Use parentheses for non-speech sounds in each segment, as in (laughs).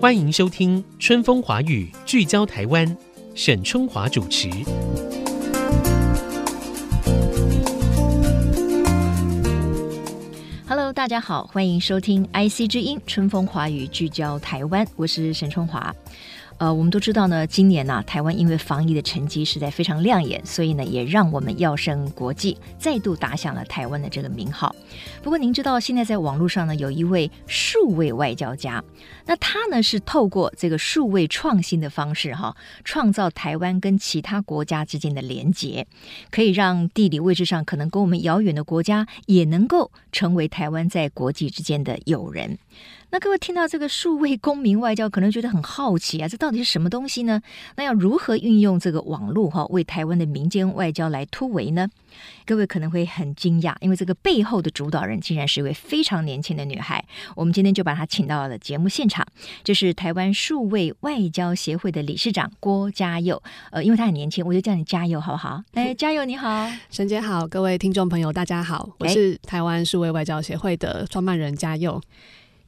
欢迎收听《春风华语》，聚焦台湾，沈春华主持。Hello，大家好，欢迎收听《IC 之音》春风华语，聚焦台湾，我是沈春华。呃，我们都知道呢，今年呢、台湾因为防疫的成绩实在非常亮眼，所以呢，也让我们跃升国际，再度打响了台湾的这个名号。不过，您知道现在在网络上呢，有一位数位外交家，那他呢是透过这个数位创新的方式，哈，创造台湾跟其他国家之间的连结，可以让地理位置上可能跟我们遥远的国家，也能够成为台湾在国际之间的友人。那各位听到这个数位公民外交，可能觉得很好奇啊，这到底是什么东西呢？那要如何运用这个网络哈，为台湾的民间外交来突围呢？各位可能会很惊讶，因为这个背后的主导人竟然是一位非常年轻的女孩。我们今天就把她请到了节目现场，就是台湾数位外交协会的理事长郭嘉佑。呃，因为她很年轻，我就叫你嘉佑好不好？哎，嘉佑你好，沈姐好，各位听众朋友大家好，我是台湾数位外交协会的创办人嘉佑。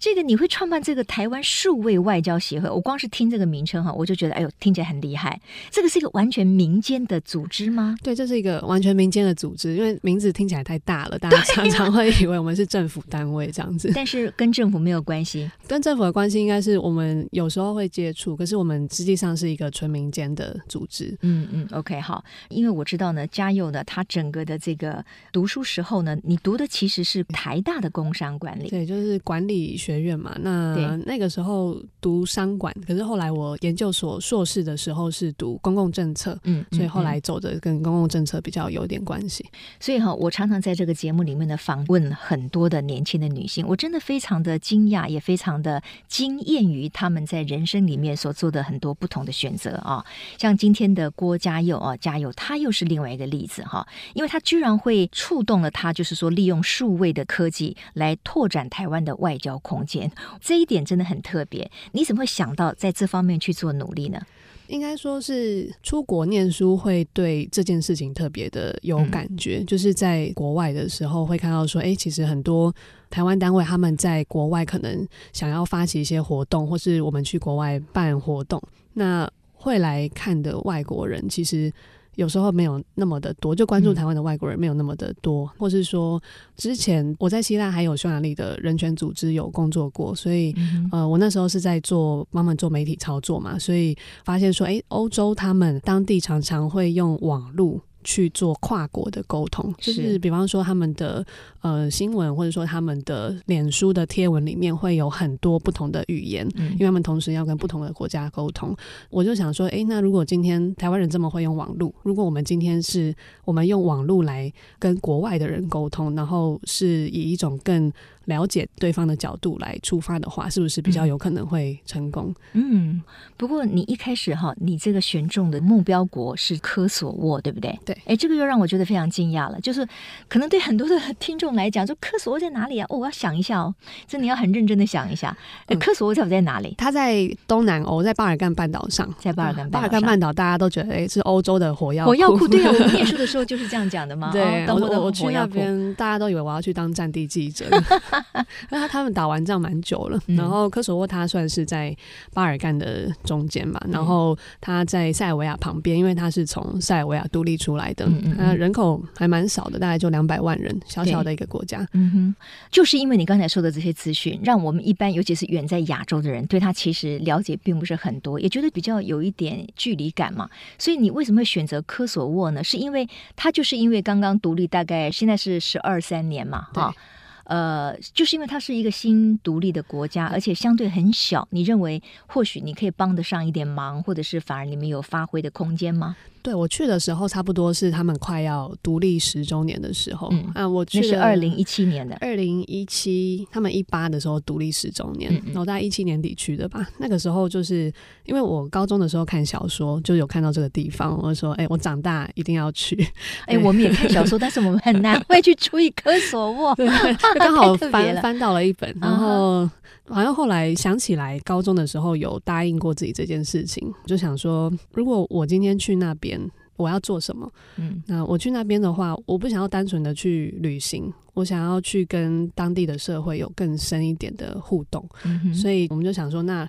这个你会创办这个台湾数位外交协会？我光是听这个名称哈，我就觉得哎呦，听起来很厉害。这个是一个完全民间的组织吗？对，这是一个完全民间的组织，因为名字听起来太大了，大家常 (laughs) 常会以为我们是政府单位这样子。但是跟政府没有关系，跟政府的关系应该是我们有时候会接触，可是我们实际上是一个纯民间的组织。嗯嗯，OK 好，因为我知道呢，嘉佑呢，他整个的这个读书时候呢，你读的其实是台大的工商管理，对，就是管理学院嘛，那。嗯，那个时候读商管，可是后来我研究所硕士的时候是读公共政策，嗯，所以后来走的跟公共政策比较有点关系。所以哈，我常常在这个节目里面的访问很多的年轻的女性，我真的非常的惊讶，也非常的惊艳于她们在人生里面所做的很多不同的选择啊。像今天的郭嘉佑啊，嘉佑，他又是另外一个例子哈，因为他居然会触动了他，就是说利用数位的科技来拓展台湾的外交空间。这一点真的很特别，你怎么会想到在这方面去做努力呢？应该说是出国念书会对这件事情特别的有感觉，嗯、就是在国外的时候会看到说，哎，其实很多台湾单位他们在国外可能想要发起一些活动，或是我们去国外办活动，那会来看的外国人其实。有时候没有那么的多，就关注台湾的外国人没有那么的多，嗯、或是说之前我在希腊还有匈牙利的人权组织有工作过，所以、嗯、呃，我那时候是在做帮忙做媒体操作嘛，所以发现说，诶，欧洲他们当地常常会用网络。去做跨国的沟通，就是比方说他们的呃新闻，或者说他们的脸书的贴文里面会有很多不同的语言，嗯，因为他们同时要跟不同的国家沟通。我就想说，诶，那如果今天台湾人这么会用网络，如果我们今天是我们用网络来跟国外的人沟通，然后是以一种更了解对方的角度来出发的话，是不是比较有可能会成功？嗯，不过你一开始哈，你这个选中的目标国是科索沃，对不对？对，哎，这个又让我觉得非常惊讶了。就是可能对很多的听众来讲，说科索沃在哪里啊？哦，我要想一下哦，这你要很认真的想一下。哎，科索沃在不在哪里？它在东南欧，在巴尔干半岛上，在巴尔干巴尔干半岛，大家都觉得哎，是欧洲的火药火药库。对啊，我们念书的时候就是这样讲的嘛。(laughs) 对，我我去那边，大家都以为我要去当战地记者。(laughs) (laughs) 那他他们打完仗蛮久了，然后科索沃它算是在巴尔干的中间嘛，然后它在塞尔维亚旁边，因为它是从塞尔维亚独立出来的，那人口还蛮少的，大概就两百万人，小小的一个国家。嗯哼，就是因为你刚才说的这些资讯，让我们一般尤其是远在亚洲的人，对他其实了解并不是很多，也觉得比较有一点距离感嘛。所以你为什么会选择科索沃呢？是因为它就是因为刚刚独立，大概现在是十二三年嘛，哈。呃，就是因为它是一个新独立的国家，而且相对很小，你认为或许你可以帮得上一点忙，或者是反而你们有发挥的空间吗？对，我去的时候，差不多是他们快要独立十周年的时候。嗯，啊，我去是二零一七年的。二零一七，他们一八的时候独立十周年，嗯嗯，然后大概一七年底去的吧。那个时候就是因为我高中的时候看小说，就有看到这个地方，我就说，哎，我长大一定要去。哎，我们也看小说，但是我们很难 (laughs) 会去注意科索沃，(laughs) 刚好翻翻到了一本，然后。好像后来想起来，高中的时候有答应过自己这件事情，就想说，如果我今天去那边，我要做什么？嗯，那我去那边的话，我不想要单纯的去旅行，我想要去跟当地的社会有更深一点的互动。嗯。所以我们就想说，那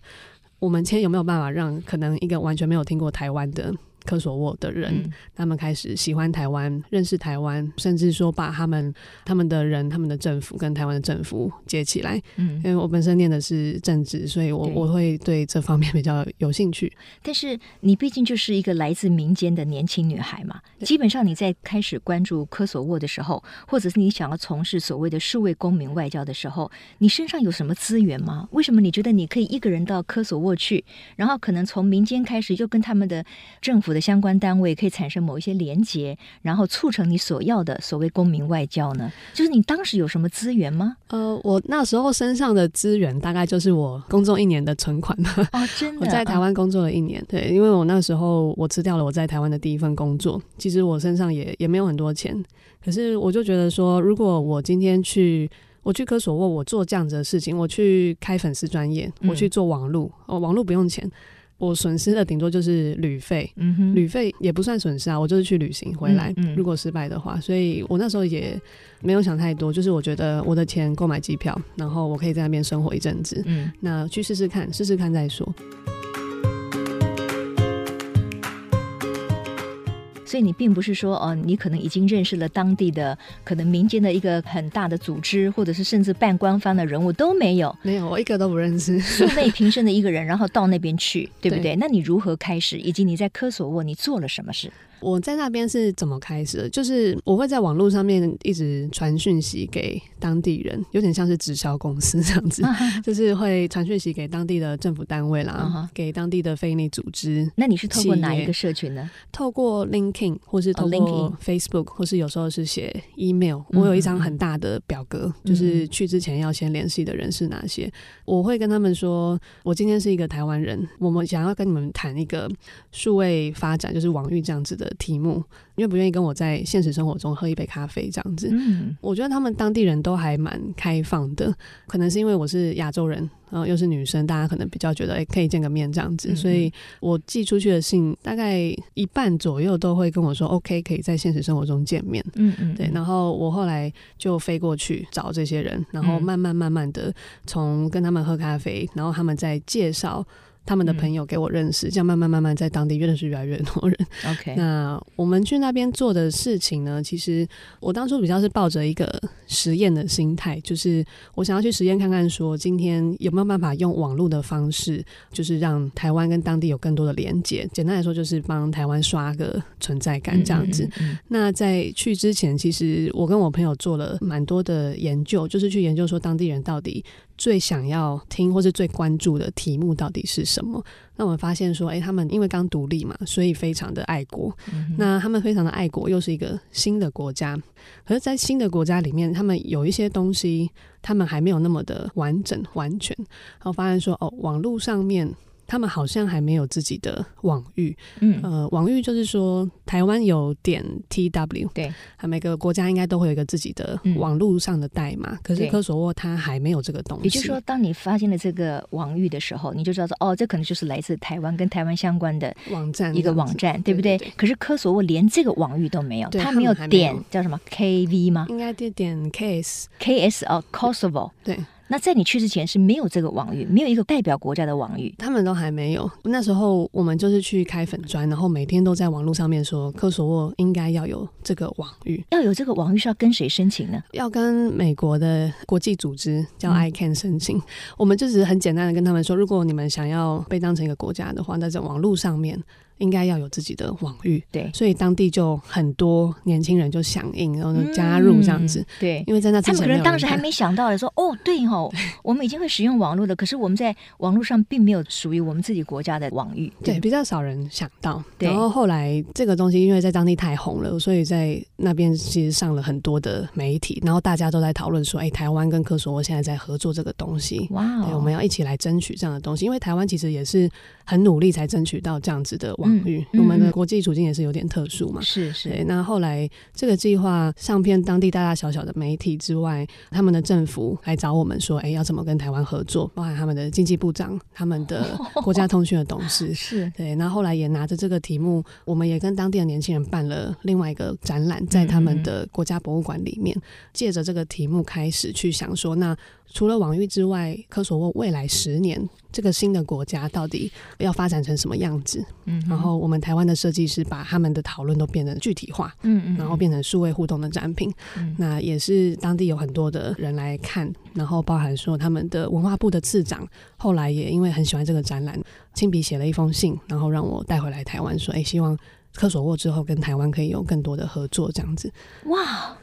我们今天有没有办法让可能一个完全没有听过台湾的。科索沃的人，嗯、他们开始喜欢台湾，认识台湾，甚至说把他们他们的人、他们的政府跟台湾的政府接起来。嗯，因为我本身念的是政治，所以我我会对这方面比较有兴趣。但是你毕竟就是一个来自民间的年轻女孩嘛，基本上你在开始关注科索沃的时候，或者是你想要从事所谓的数位公民外交的时候，你身上有什么资源吗？为什么你觉得你可以一个人到科索沃去，然后可能从民间开始就跟他们的政府的相关单位可以产生某一些连结，然后促成你所要的所谓公民外交呢？就是你当时有什么资源吗？呃，我那时候身上的资源大概就是我工作一年的存款。哦，真 (laughs) 的？我在台湾工作了一年，对，因为我那时候我辞掉了我在台湾的第一份工作，其实我身上也也没有很多钱，可是我就觉得说，如果我今天去我去科索沃，我做这样子的事情，我去开粉丝专业，我去做网络，哦，网络不用钱。我损失的顶多就是旅费，旅费也不算损失啊，我就是去旅行回来。嗯嗯，如果失败的话，所以我那时候也没有想太多，就是我觉得我的钱购买机票，然后我可以在那边生活一阵子，嗯，那去试试看，试试看再说。所以你并不是说哦，你可能已经认识了当地的可能民间的一个很大的组织，或者是甚至半官方的人物都没有，没有，我一个都不认识，素昧平生的一个人，然后到那边去，对不对？对，那你如何开始？以及你在科索沃你做了什么事？我在那边是怎么开始的？就是我会在网络上面一直传讯息给当地人，有点像是直销公司这样子，(laughs) 就是会传讯息给当地的政府单位啦，给当地的非营利组织。那你是透过哪一个社群呢？透过 LinkedIn，或是透过 Facebook，或是有时候是写 email。我有一张很大的表格，就是去之前要先联系的人是哪些。我会跟他们说，我今天是一个台湾人，我们想要跟你们谈一个数位发展，就是网域这样子的。题目，因为不愿意跟我在现实生活中喝一杯咖啡这样子。嗯，我觉得他们当地人都还蛮开放的，可能是因为我是亚洲人，然后又是女生，大家可能比较觉得哎、欸，可以见个面这样子。所以我寄出去的信大概一半左右都会跟我说 OK，可以在现实生活中见面。嗯嗯，对。然后我后来就飞过去找这些人，然后慢慢慢慢的从跟他们喝咖啡，然后他们再介绍。他们的朋友给我认识，这样慢慢慢慢在当地认识越来越多人。OK，(laughs) 那我们去那边做的事情呢？其实我当初比较是抱着一个实验的心态，就是我想要去实验看看，说今天有没有办法用网络的方式，就是让台湾跟当地有更多的连接。简单来说，就是帮台湾刷个存在感这样子。嗯嗯嗯。那在去之前，其实我跟我朋友做了蛮多的研究，就是去研究说当地人到底。最想要听或是最关注的题目到底是什么？那我们发现说，哎、欸，他们因为刚独立嘛，所以非常的爱国。嗯、那他们非常的爱国，又是一个新的国家。可是，在新的国家里面，他们有一些东西，他们还没有那么的完整完全。然后发现说，哦，网络上面。他们好像还没有自己的网域，嗯，呃，网域就是说，台湾有点 TW，对，每个国家应该都会有一个自己的网络上的代码，嗯、可是科索沃它还没有这个东西。也就是说，当你发现了这个网域的时候，你就知道说，哦，这可能就是来自台湾跟台湾相关的网站，一个网站，对不对？可是科索沃连这个网域都没有，它没有点叫什么 KV 吗？应该点点 KS，KS 哦，Kosovo，对。那在你去之前是没有这个网域，没有一个代表国家的网域，他们都还没有。那时候我们就是去开粉砖，然后每天都在网络上面说科索沃应该要有这个网域，要有这个网域是要跟谁申请呢？要跟美国的国际组织叫 ICANN 申请。嗯、我们就只是很简单的跟他们说，如果你们想要被当成一个国家的话，那在网络上面。应该要有自己的网域，对，所以当地就很多年轻人就响应，然后就加入这样子，嗯、对，因为在那他们可能当时还没想到的说，哦，对吼、哦，(laughs) 我们已经会使用网络了，可是我们在网络上并没有属于我们自己国家的网域，对，对比较少人想到。对。然后后来这个东西因为在当地太红了，所以在那边其实上了很多的媒体，然后大家都在讨论说，哎，台湾跟科索沃现在在合作这个东西，哇、哦，对，我们要一起来争取这样的东西，因为台湾其实也是很努力才争取到这样子的网。嗯，我们的国际处境也是有点特殊嘛。是是。那后来这个计划上片当地大大小小的媒体之外，他们的政府来找我们说，哎，要怎么跟台湾合作？包含他们的经济部长、他们的 (laughs) 国家通讯的董事。是对。那后来也拿着这个题目，我们也跟当地的年轻人办了另外一个展览，在他们的国家博物馆里面，借着这个题目开始去想说，那除了网域之外，科索沃未来十年这个新的国家到底要发展成什么样子。嗯，然后我们台湾的设计师把他们的讨论都变得具体化，嗯嗯，然后变成数位互动的展品。嗯，那也是当地有很多的人来看，然后包含说他们的文化部的次长后来也因为很喜欢这个展览，亲笔写了一封信，然后让我带回来台湾，说：“哎，希望科索沃之后跟台湾可以有更多的合作。”这样子。哇。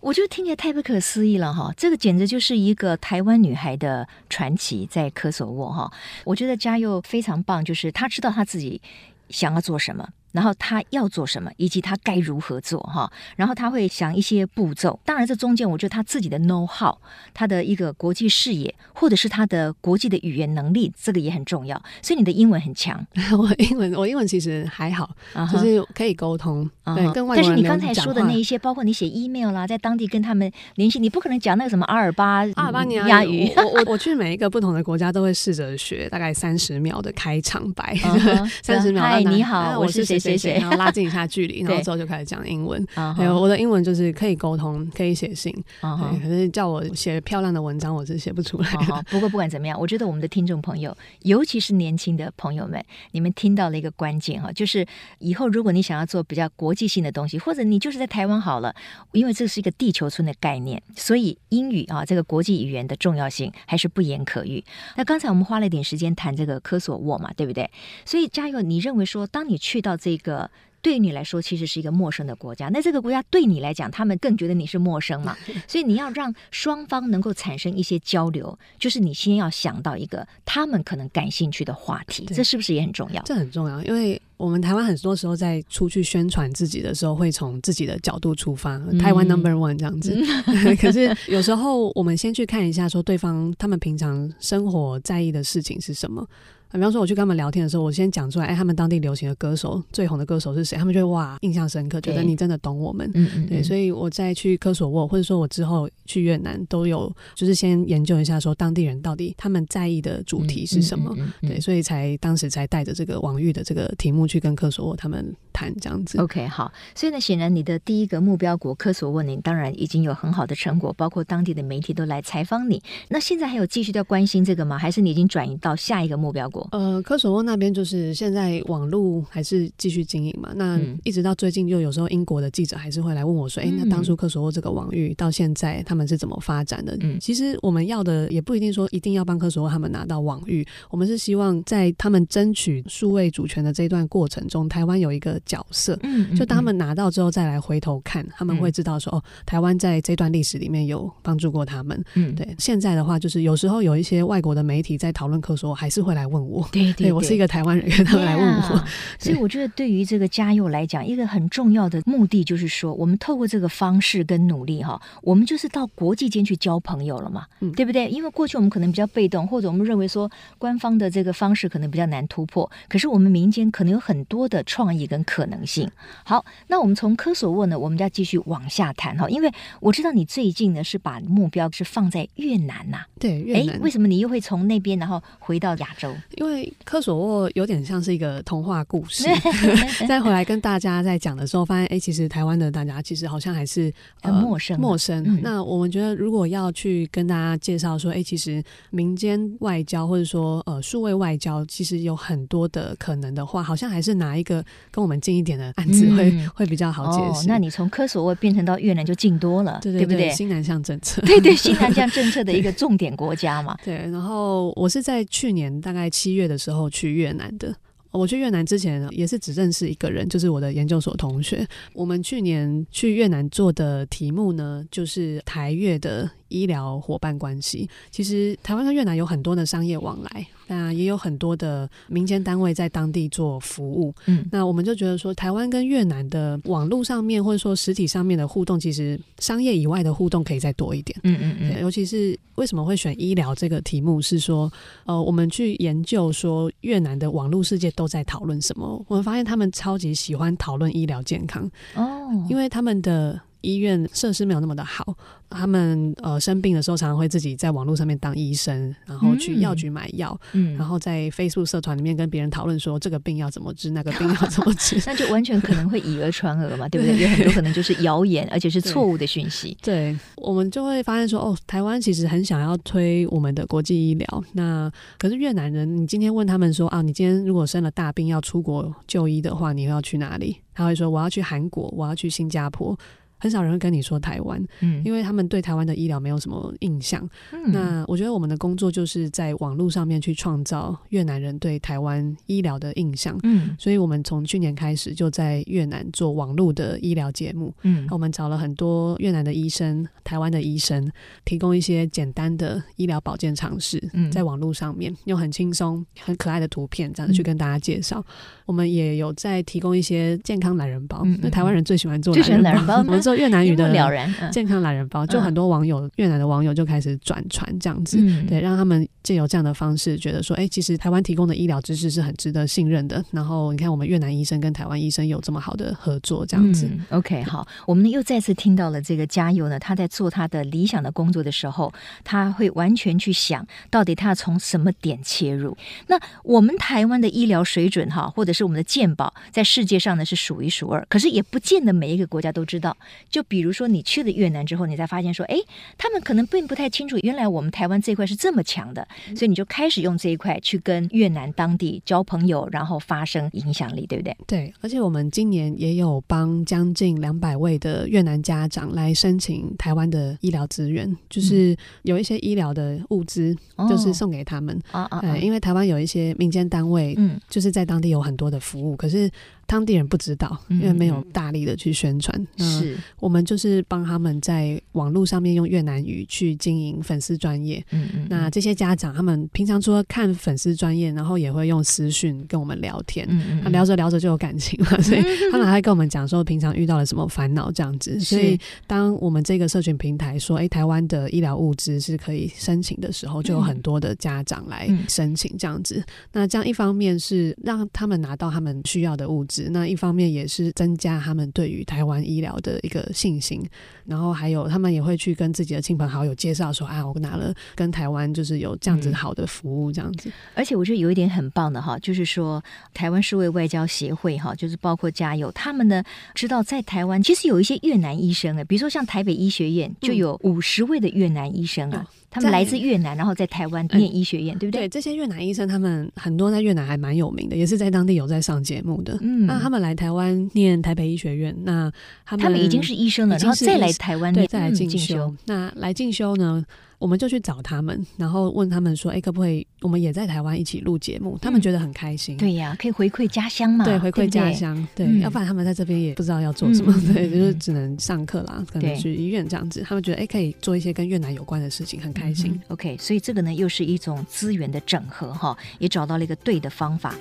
我就听起来太不可思议了哈！这个简直就是一个台湾女孩的传奇，在科索沃哈。我觉得嘉佑非常棒，就是她知道她自己想要做什么。然后他要做什么，以及他该如何做哈。然后他会想一些步骤。当然，这中间我觉得他自己的 know how，他的一个国际视野，或者是他的国际的语言能力，这个也很重要。所以你的英文很强。(laughs) 我英文我英文其实还好，uh -huh. 就是可以沟通。Uh -huh. 对，跟外国人但是你刚才说的那一些，包括你写 email 啦，在当地跟他们联系，你不可能讲那个什么阿尔巴阿尔巴尼亚语。我我我去每一个不同的国家都会试着学大概三十秒的开场白，(laughs) 三十、uh -huh. 秒。嗨，你好，我是谁。谢谢，然后拉近一下距离，(laughs) 然后之后就开始讲英文。还有我的英文就是可以沟通，可以写信。Uh 可是叫我写漂亮的文章，我是写不出来。Uh. 不过不管怎么样，我觉得我们的听众朋友，尤其是年轻的朋友们，你们听到了一个关键哈，就是以后如果你想要做比较国际性的东西，或者你就是在台湾好了，因为这是一个地球村的概念，所以英语啊这个国际语言的重要性还是不言可喻。那刚才我们花了一点时间谈这个科索沃嘛，对不对？所以嘉佑，你认为说，当你去到这个。对于你来说，其实是一个陌生的国家。那这个国家对你来讲，他们更觉得你是陌生嘛？(laughs) 所以你要让双方能够产生一些交流，就是你先要想到一个他们可能感兴趣的话题，这是不是也很重要？这很重要，因为我们台湾很多时候在出去宣传自己的时候，会从自己的角度出发，嗯、台湾 Number One 这样子。嗯、(laughs) 可是有时候我们先去看一下，说对方他们平常生活在意的事情是什么。比方说，我去跟他们聊天的时候，我先讲出来，哎，他们当地流行的歌手最红的歌手是谁？他们就会哇，印象深刻，觉得你真的懂我们。嗯嗯。对，所以我再去科索沃，或者说我之后去越南，都有就是先研究一下，说当地人到底他们在意的主题是什么。嗯嗯嗯嗯、对，所以才当时才带着这个网域的这个题目去跟科索沃他们谈这样子。OK，好。所以呢，显然你的第一个目标国科索沃，你当然已经有很好的成果，包括当地的媒体都来采访你。那现在还有继续在关心这个吗？还是你已经转移到下一个目标国？呃，科索沃。那边就是现在网络还是继续经营嘛？那一直到最近，就有时候英国的记者还是会来问我说：“哎、嗯，那当初科索沃这个网域到现在他们是怎么发展的？”嗯，其实我们要的也不一定说一定要帮科索沃他们拿到网域，我们是希望在他们争取数位主权的这一段过程中，台湾有一个角色。嗯，就当他们拿到之后再来回头看，他们会知道说：“哦，台湾在这段历史里面有帮助过他们。”嗯，对。现在的话，就是有时候有一些外国的媒体在讨论科索沃，还是会来问我。对对，对，我。是一个台湾人，他们来问我，yeah, (laughs) 所以我觉得对于这个嘉佑来讲，一个很重要的目的就是说，我们透过这个方式跟努力哈，我们就是到国际间去交朋友了嘛，嗯，对不对？因为过去我们可能比较被动，或者我们认为说官方的这个方式可能比较难突破，可是我们民间可能有很多的创意跟可能性。好，那我们从科索沃呢，我们要继续往下谈哈，因为我知道你最近呢是把目标是放在越南呐，对，越南。诶，为什么你又会从那边然后回到亚洲？因为科索沃有点像是一个童话故事，(laughs) 再回来跟大家在讲的时候，发现哎，其实台湾的大家其实好像还是很陌生，呃，陌生。嗯。那我们觉得，如果要去跟大家介绍说，哎，其实民间外交或者说呃数位外交，其实有很多的可能的话，好像还是拿一个跟我们近一点的案子会、嗯、(laughs) 会比较好解释。哦，那你从科索沃变成到越南就近多了，对对对，对不对？新南向政策，对对，新南向政策的一个重点国家嘛。(laughs) 对，然后我是在去年大概七月的时候去越南的。我去越南之前也是只认识一个人，就是我的研究所同学。我们去年去越南做的题目呢，就是台越的医疗伙伴关系。其实台湾跟越南有很多的商业往来。那也有很多的民间单位在当地做服务，嗯，那我们就觉得说，台湾跟越南的网络上面或者说实体上面的互动，其实商业以外的互动可以再多一点，嗯嗯嗯。尤其是为什么会选医疗这个题目，是说，呃，我们去研究说越南的网络世界都在讨论什么，我们发现他们超级喜欢讨论医疗健康哦，因为他们的。医院设施没有那么的好，他们呃生病的时候常常会自己在网络上面当医生，然后去药局买药，嗯，然后在 Facebook 社团里面跟别人讨论说这个病要怎么治，那个病要怎么治，(laughs) 那就完全可能会以讹传讹嘛，对不对？有很多可能就是谣言，而且是错误的讯息。(laughs) 对，我们就会发现说，哦，台湾其实很想要推我们的国际医疗，那可是越南人，你今天问他们说啊，你今天如果生了大病要出国就医的话，你要去哪里？他会说我要去韩国，我要去新加坡。很少人会跟你说台湾，嗯，因为他们对台湾的医疗没有什么印象。嗯，那我觉得我们的工作就是在网络上面去创造越南人对台湾医疗的印象。嗯，所以我们从去年开始就在越南做网络的医疗节目。嗯，我们找了很多越南的医生、台湾的医生，提供一些简单的医疗保健常识，在网络上面用很轻松、很可爱的图片这样子去跟大家介绍。我们也有在提供一些健康懒人包，那台湾人最喜欢做懒人包。(laughs) 越南语的了然健康懒人包，就很多网友越南的网友就开始转传这样子，对，让他们借由这样的方式，觉得说，哎，其实台湾提供的医疗知识是很值得信任的。然后你看，我们越南医生跟台湾医生有这么好的合作，这样子。OK，好，我们又再次听到了这个家佑呢，他在做他的理想的工作的时候，他会完全去想到底他要从什么点切入。那我们台湾的医疗水准哈，或者是我们的健保，在世界上呢是数一数二，可是也不见得每一个国家都知道。就比如说，你去了越南之后，你才发现说，哎，他们可能并不太清楚，原来我们台湾这一块是这么强的，所以你就开始用这一块去跟越南当地交朋友，然后发生影响力，对不对？对，而且我们今年也有帮将近两百位的越南家长来申请台湾的医疗资源，就是有一些医疗的物资，就是送给他们啊啊，因为台湾有一些民间单位，嗯，就是在当地有很多的服务，可是。当地人不知道，因为没有大力的去宣传。是，我们就是帮他们在网络上面用越南语去经营粉丝专业。嗯嗯。那这些家长他们平常除了看粉丝专业，然后也会用私讯跟我们聊天。嗯嗯。那聊着聊着就有感情了，(laughs) 所以他们还会跟我们讲说平常遇到了什么烦恼这样子。所以当我们这个社群平台说，哎，台湾的医疗物资是可以申请的时候，就有很多的家长来申请这样子。那这样一方面是让他们拿到他们需要的物资。那一方面也是增加他们对于台湾医疗的一个信心，然后还有他们也会去跟自己的亲朋好友介绍说：“啊，我拿了跟台湾就是有这样子好的服务，这样子。嗯”而且我觉得有一点很棒的哈，就是说台湾数位外交协会哈，就是包括加油他们呢，知道在台湾其实有一些越南医生啊，比如说像台北医学院就有五十位的越南医生啊。嗯他们来自越南，然后在台湾念医学院，嗯、对不对？对，这些越南医生，他们很多在越南还蛮有名的，也是在当地有在上节目的。嗯，那他们来台湾念台北医学院，那他们，他们已经是医生了，然后再来台湾念，再来进修。嗯、那来进修呢？我们就去找他们，然后问他们说：“哎，可不可以我们也在台湾一起录节目？”他们觉得很开心。对呀，可以回馈家乡嘛？对，回馈家乡。对，要不然他们在这边也不知道要做什么，对，就是只能上课啦，可能去医院这样子。他们觉得哎，可以做一些跟越南有关的事情，很开心。OK，所以这个呢，又是一种资源的整合哈，也找到了一个对的方法。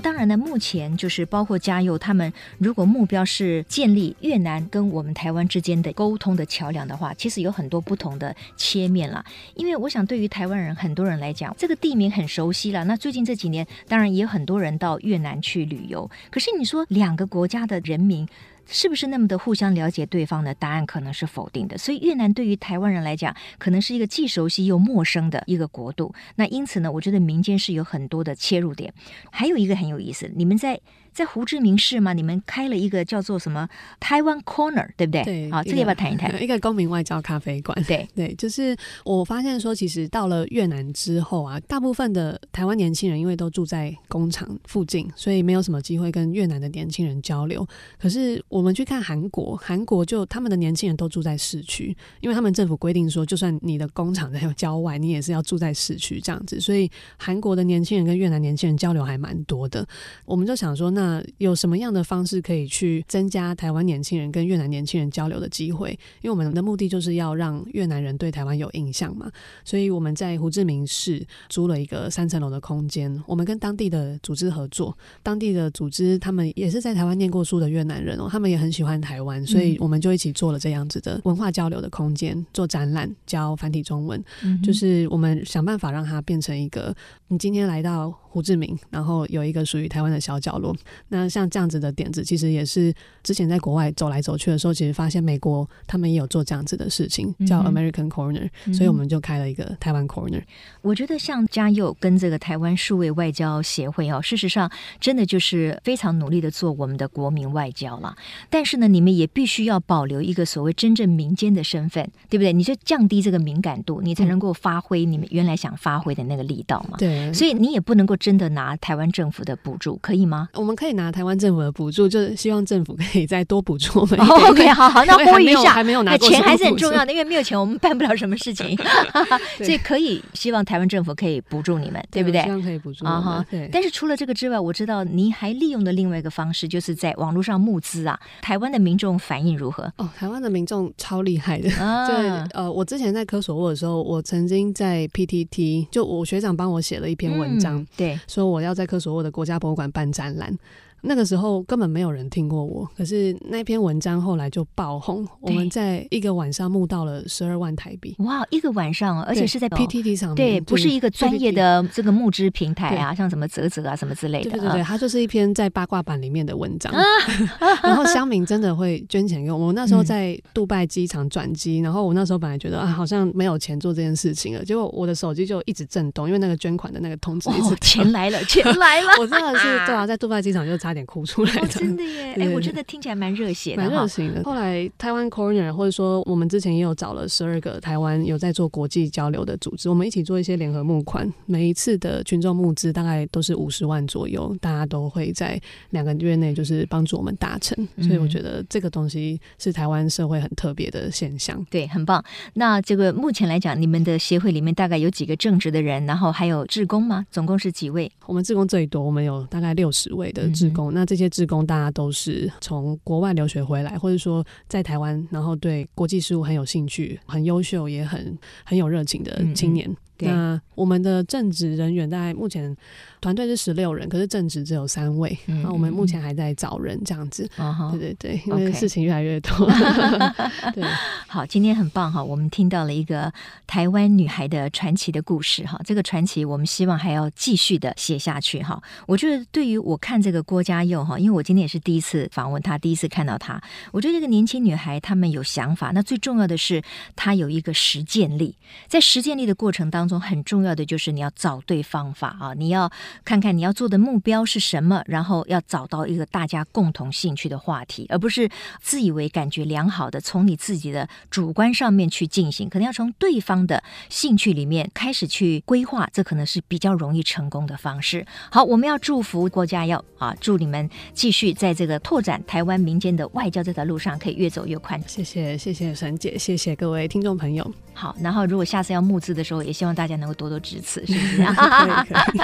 当然呢，目前就是包括嘉佑他们，如果目标是建立越南跟我们台湾之间的沟通的桥梁的话，其实有很多不同的切面了。因为我想，对于台湾人很多人来讲，这个地名很熟悉了。那最近这几年，当然也有很多人到越南去旅游。可是你说两个国家的人民，是不是那么的互相了解对方呢？答案可能是否定的。所以越南对于台湾人来讲，可能是一个既熟悉又陌生的一个国度。那因此呢，我觉得民间是有很多的切入点。还有一个很有意思，你们在。在胡志明市嘛，你们开了一个叫做什么台湾 Corner，对不对？对，好，这个要不要谈一谈？(laughs) 一个公民外交咖啡馆。对 (laughs) 对，就是我发现说，其实到了越南之后啊，大部分的台湾年轻人因为都住在工厂附近，所以没有什么机会跟越南的年轻人交流。可是我们去看韩国，韩国就他们的年轻人都住在市区，因为他们政府规定说，就算你的工厂 (laughs) 在郊外，你也是要住在市区这样子。所以韩国的年轻人跟越南年轻人交流还蛮多的。我们就想说，那那有什么样的方式可以去增加台湾年轻人跟越南年轻人交流的机会？因为我们的目的就是要让越南人对台湾有印象嘛，所以我们在胡志明市租了一个三层楼的空间，我们跟当地的组织合作，当地的组织他们也是在台湾念过书的越南人哦，他们也很喜欢台湾，所以我们就一起做了这样子的文化交流的空间，做展览，教繁体中文，就是我们想办法让它变成一个，你今天来到。胡志明，然后有一个属于台湾的小角落。那像这样子的点子，其实也是之前在国外走来走去的时候，其实发现美国他们也有做这样子的事情，叫 American Corner，嗯，所以我们就开了一个台湾 Corner。我觉得像嘉佑跟这个台湾数位外交协会哦，事实上真的就是非常努力的做我们的国民外交了。但是呢，你们也必须要保留一个所谓真正民间的身份，对不对？你就降低这个敏感度，你才能够发挥你们原来想发挥的那个力道嘛。对，所以你也不能够。真的拿台湾政府的补助可以吗？我们可以拿台湾政府的补助，(laughs) 就是希望政府可以再多补助我们。Oh, OK，好好，(laughs) 那呼吁一下，还没有拿钱还是很重要的，因为没有钱我们办不了什么事情，(laughs) 所以可以希望台湾政府可以补助你们，对不对？希望可以补助啊哈。对。但是除了这个之外，我知道您还利用的另外一个方式，就是在网络上募资啊。台湾的民众反应如何？哦，台湾的民众超厉害的。啊。就呃，我之前在科索沃的时候，我曾经在 PTT，就我学长帮我写了一篇文章，嗯、对，说我要在。科索沃的国家博物馆办展览。那个时候根本没有人听过我，可是那篇文章后来就爆红。我们在一个晚上募到了十二万台币。哇，一个晚上，而且是在 PTT 上面，对，不是一个专业的这个募资平台啊，像什么泽泽啊什么之类的。对对对，它就是一篇在八卦版里面的文章。(laughs) 然后乡民真的会捐钱给我。我那时候在杜拜机场转机，然后我那时候本来觉得啊，好像没有钱做这件事情了，结果我的手机就一直震动，因为那个捐款的那个通知一直钱来了，钱来了。(laughs) 我真的是对啊，在杜拜机场就差点哭出来的。真的耶！(laughs) 哎，我觉得听起来蛮热血的，蛮热情的。后来台湾 Corner，或者说我们之前也有找了十二个台湾有在做国际交流的组织，我们一起做一些联合募款。每一次的群众募资大概都是五十万左右，大家都会在两个月内就是帮助我们达成。所以我觉得这个东西是台湾社会很特别的现象。嗯，对，很棒。那这个目前来讲，你们的协会里面大概有几个正职的人，然后还有志工吗？总共是几位？我们志工最多，我们有大概六十位的志工。嗯、那这些志工。大家都是从国外留学回来，或者说在台湾，然后对国际事务很有兴趣、很优秀、也很很有热情的青年。嗯嗯那我们的正职人员大概目前。团队是十六人，可是正职只有三位。那、嗯、我们目前还在找人，这样子。嗯、对对对，因为事情越来越多。(laughs) (laughs) 对，好，今天很棒哈，我们听到了一个台湾女孩的传奇的故事哈。这个传奇，我们希望还要继续的写下去哈。我觉得对于我看这个郭嘉佑哈，因为我今天也是第一次访问她，第一次看到她，我觉得这个年轻女孩她们有想法，那最重要的是她有一个实践力。在实践力的过程当中，很重要的就是你要找对方法啊，你要。看看你要做的目标是什么，然后要找到一个大家共同兴趣的话题，而不是自以为感觉良好的从你自己的主观上面去进行，可能要从对方的兴趣里面开始去规划，这可能是比较容易成功的方式。好，我们要祝福郭家耀啊，祝你们继续在这个拓展台湾民间的外交这条路上可以越走越宽。谢谢，谢谢沈姐，谢谢各位听众朋友。好，然后如果下次要募资的时候，也希望大家能够多多支持，是不是？(laughs) 可以，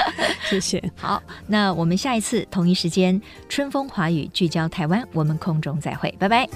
谢谢。(laughs) 好，那我们下一次同一时间，春风华语聚焦台湾，我们空中再会，拜拜。